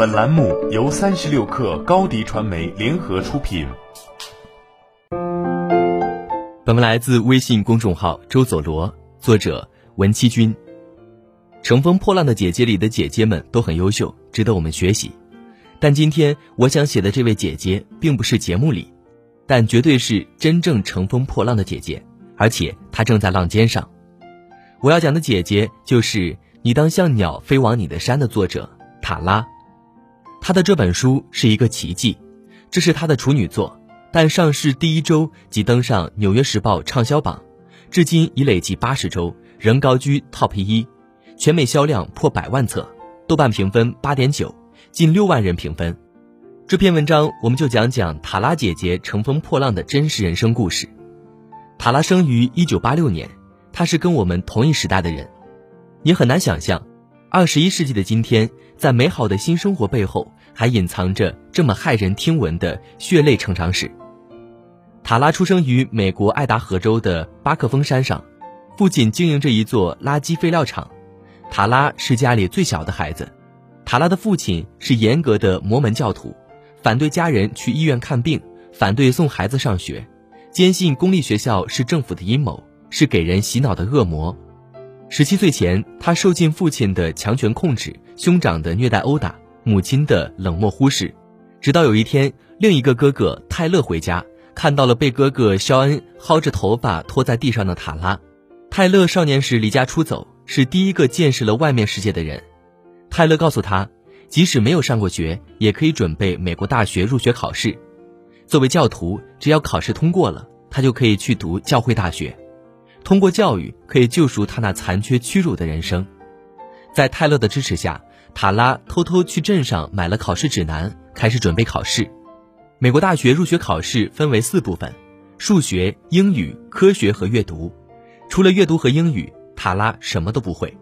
本栏目由三十六氪高低传媒联合出品。本文来自微信公众号周佐罗，作者文七君。乘风破浪的姐姐里的姐姐们都很优秀，值得我们学习。但今天我想写的这位姐姐，并不是节目里，但绝对是真正乘风破浪的姐姐，而且她正在浪尖上。我要讲的姐姐，就是《你当像鸟飞往你的山》的作者塔拉。他的这本书是一个奇迹，这是他的处女作，但上市第一周即登上《纽约时报》畅销榜，至今已累计八十周，仍高居 TOP 一。全美销量破百万册，豆瓣评分八点九，近六万人评分。这篇文章我们就讲讲塔拉姐姐乘风破浪的真实人生故事。塔拉生于一九八六年，她是跟我们同一时代的人，也很难想象，二十一世纪的今天，在美好的新生活背后，还隐藏着这么骇人听闻的血泪成长史。塔拉出生于美国爱达荷州的巴克峰山上，父亲经营着一座垃圾废料厂。塔拉是家里最小的孩子，塔拉的父亲是严格的摩门教徒，反对家人去医院看病，反对送孩子上学，坚信公立学校是政府的阴谋，是给人洗脑的恶魔。十七岁前，他受尽父亲的强权控制、兄长的虐待殴打、母亲的冷漠忽视，直到有一天，另一个哥哥泰勒回家，看到了被哥哥肖恩薅着头发拖在地上的塔拉。泰勒少年时离家出走。是第一个见识了外面世界的人，泰勒告诉他，即使没有上过学，也可以准备美国大学入学考试。作为教徒，只要考试通过了，他就可以去读教会大学。通过教育，可以救赎他那残缺屈辱的人生。在泰勒的支持下，塔拉偷偷去镇上买了考试指南，开始准备考试。美国大学入学考试分为四部分：数学、英语、科学和阅读。除了阅读和英语。塔拉什么都不会，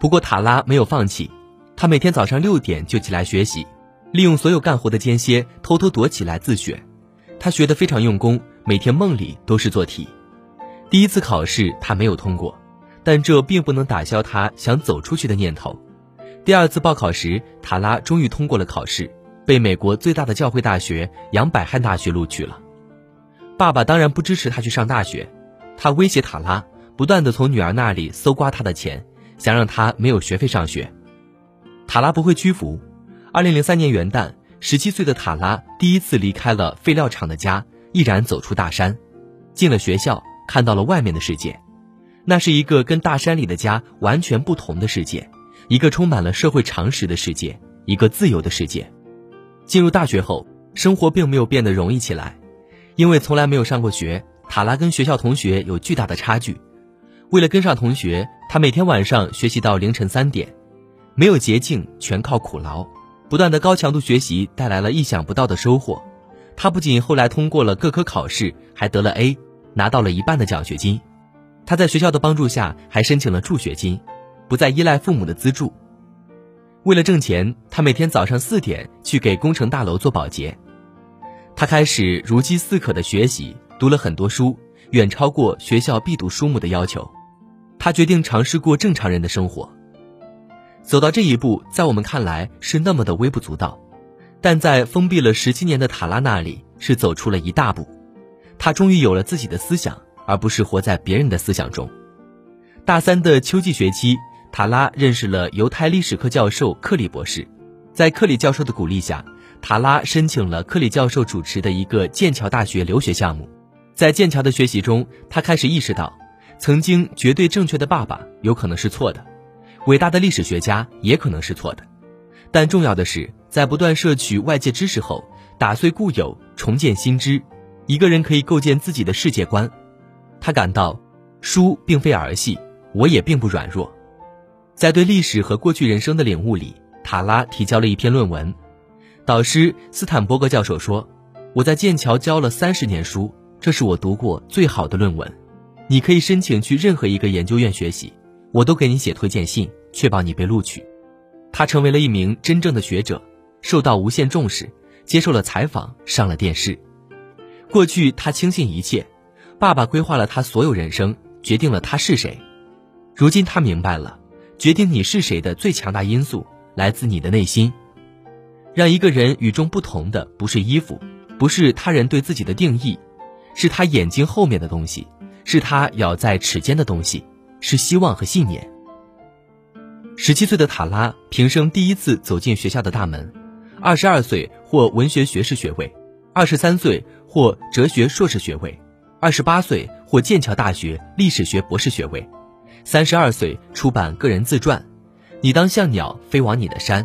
不过塔拉没有放弃，他每天早上六点就起来学习，利用所有干活的间歇偷偷躲起来自学。他学得非常用功，每天梦里都是做题。第一次考试他没有通过，但这并不能打消他想走出去的念头。第二次报考时，塔拉终于通过了考试，被美国最大的教会大学杨百翰大学录取了。爸爸当然不支持他去上大学，他威胁塔拉。不断的从女儿那里搜刮她的钱，想让她没有学费上学。塔拉不会屈服。二零零三年元旦，十七岁的塔拉第一次离开了废料厂的家，毅然走出大山，进了学校，看到了外面的世界。那是一个跟大山里的家完全不同的世界，一个充满了社会常识的世界，一个自由的世界。进入大学后，生活并没有变得容易起来，因为从来没有上过学，塔拉跟学校同学有巨大的差距。为了跟上同学，他每天晚上学习到凌晨三点，没有捷径，全靠苦劳。不断的高强度学习带来了意想不到的收获。他不仅后来通过了各科考试，还得了 A，拿到了一半的奖学金。他在学校的帮助下，还申请了助学金，不再依赖父母的资助。为了挣钱，他每天早上四点去给工程大楼做保洁。他开始如饥似渴的学习，读了很多书，远超过学校必读书目的要求。他决定尝试过正常人的生活。走到这一步，在我们看来是那么的微不足道，但在封闭了十七年的塔拉那里，是走出了一大步。他终于有了自己的思想，而不是活在别人的思想中。大三的秋季学期，塔拉认识了犹太历史课教授克里博士。在克里教授的鼓励下，塔拉申请了克里教授主持的一个剑桥大学留学项目。在剑桥的学习中，他开始意识到。曾经绝对正确的爸爸有可能是错的，伟大的历史学家也可能是错的，但重要的是在不断摄取外界知识后，打碎固有，重建新知，一个人可以构建自己的世界观。他感到，书并非儿戏，我也并不软弱。在对历史和过去人生的领悟里，塔拉提交了一篇论文。导师斯坦伯格教授说：“我在剑桥教了三十年书，这是我读过最好的论文。”你可以申请去任何一个研究院学习，我都给你写推荐信，确保你被录取。他成为了一名真正的学者，受到无限重视，接受了采访，上了电视。过去他轻信一切，爸爸规划了他所有人生，决定了他是谁。如今他明白了，决定你是谁的最强大因素来自你的内心。让一个人与众不同的不是衣服，不是他人对自己的定义，是他眼睛后面的东西，是他咬在齿间的东西，是希望和信念。十七岁的塔拉平生第一次走进学校的大门，二十二岁获文学学士学位，二十三岁获哲学硕士学位，二十八岁获剑桥大学历史学博士学位，三十二岁出版个人自传《你当像鸟飞往你的山》，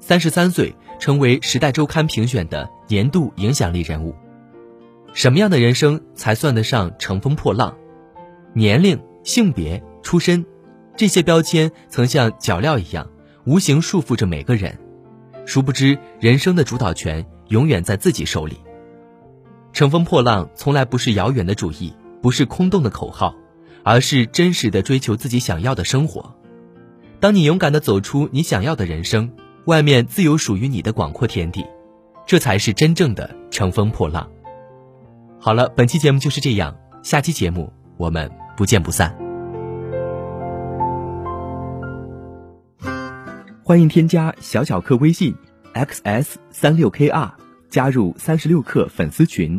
三十三岁。成为《时代周刊》评选的年度影响力人物。什么样的人生才算得上乘风破浪？年龄、性别、出身，这些标签曾像脚镣一样，无形束缚着每个人。殊不知，人生的主导权永远在自己手里。乘风破浪从来不是遥远的主义，不是空洞的口号，而是真实的追求自己想要的生活。当你勇敢的走出你想要的人生。外面自有属于你的广阔天地，这才是真正的乘风破浪。好了，本期节目就是这样，下期节目我们不见不散。欢迎添加小小客微信 xs 三六 kr，加入三十六课粉丝群。